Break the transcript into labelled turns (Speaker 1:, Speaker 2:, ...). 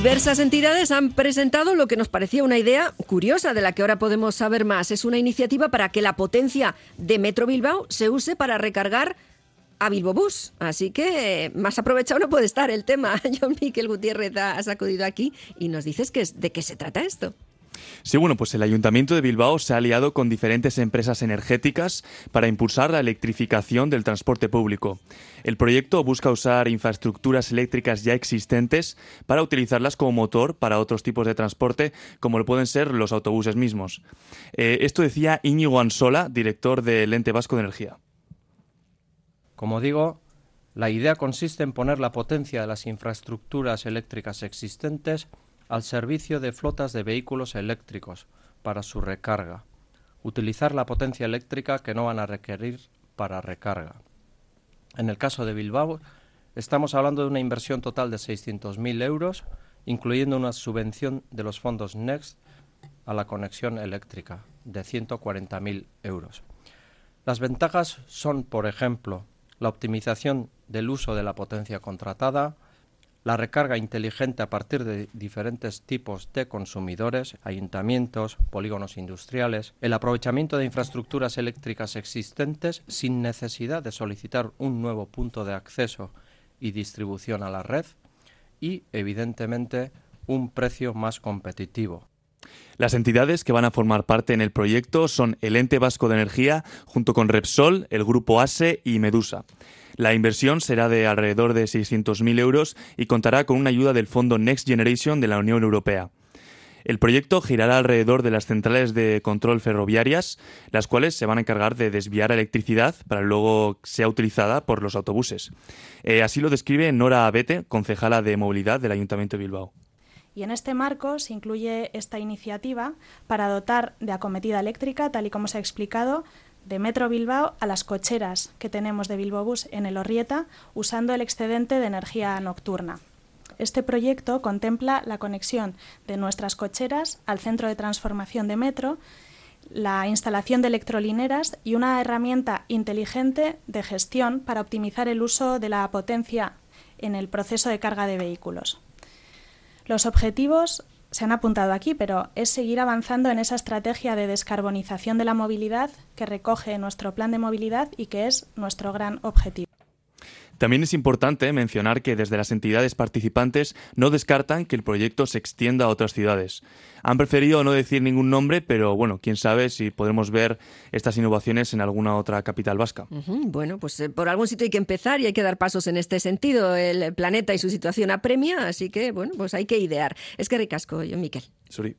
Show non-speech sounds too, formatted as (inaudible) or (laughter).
Speaker 1: Diversas entidades han presentado lo que nos parecía una idea curiosa de la que ahora podemos saber más. Es una iniciativa para que la potencia de Metro Bilbao se use para recargar a Bilbo Bus. Así que más aprovechado no puede estar el tema. (laughs) John Miquel Gutiérrez ha sacudido aquí y nos dices que de qué se trata esto.
Speaker 2: Sí, bueno, pues el Ayuntamiento de Bilbao se ha aliado con diferentes empresas energéticas para impulsar la electrificación del transporte público. El proyecto busca usar infraestructuras eléctricas ya existentes para utilizarlas como motor para otros tipos de transporte, como lo pueden ser los autobuses mismos. Eh, esto decía Íñigo Ansola, director del Ente Vasco de Energía.
Speaker 3: Como digo, la idea consiste en poner la potencia de las infraestructuras eléctricas existentes al servicio de flotas de vehículos eléctricos para su recarga, utilizar la potencia eléctrica que no van a requerir para recarga. En el caso de Bilbao, estamos hablando de una inversión total de 600.000 euros, incluyendo una subvención de los fondos Next a la conexión eléctrica de 140.000 euros. Las ventajas son, por ejemplo, la optimización del uso de la potencia contratada, la recarga inteligente a partir de diferentes tipos de consumidores, ayuntamientos, polígonos industriales, el aprovechamiento de infraestructuras eléctricas existentes sin necesidad de solicitar un nuevo punto de acceso y distribución a la red y, evidentemente, un precio más competitivo.
Speaker 2: Las entidades que van a formar parte en el proyecto son el Ente Vasco de Energía, junto con Repsol, el Grupo ASE y Medusa. La inversión será de alrededor de 600.000 euros y contará con una ayuda del Fondo Next Generation de la Unión Europea. El proyecto girará alrededor de las centrales de control ferroviarias, las cuales se van a encargar de desviar electricidad para luego sea utilizada por los autobuses. Eh, así lo describe Nora Abete, concejala de movilidad del Ayuntamiento de Bilbao.
Speaker 4: Y en este marco se incluye esta iniciativa para dotar de acometida eléctrica, tal y como se ha explicado, de Metro Bilbao a las cocheras que tenemos de Bilbo Bus en el Orrieta usando el excedente de energía nocturna. Este proyecto contempla la conexión de nuestras cocheras al centro de transformación de metro, la instalación de electrolineras y una herramienta inteligente de gestión para optimizar el uso de la potencia en el proceso de carga de vehículos. Los objetivos se han apuntado aquí, pero es seguir avanzando en esa estrategia de descarbonización de la movilidad que recoge nuestro plan de movilidad y que es nuestro gran objetivo.
Speaker 2: También es importante mencionar que desde las entidades participantes no descartan que el proyecto se extienda a otras ciudades. Han preferido no decir ningún nombre, pero bueno, quién sabe si podremos ver estas innovaciones en alguna otra capital vasca.
Speaker 1: Bueno, pues eh, por algún sitio hay que empezar y hay que dar pasos en este sentido. El planeta y su situación apremia, así que bueno, pues hay que idear. Es que ricasco, yo, Miquel.
Speaker 2: Sorry.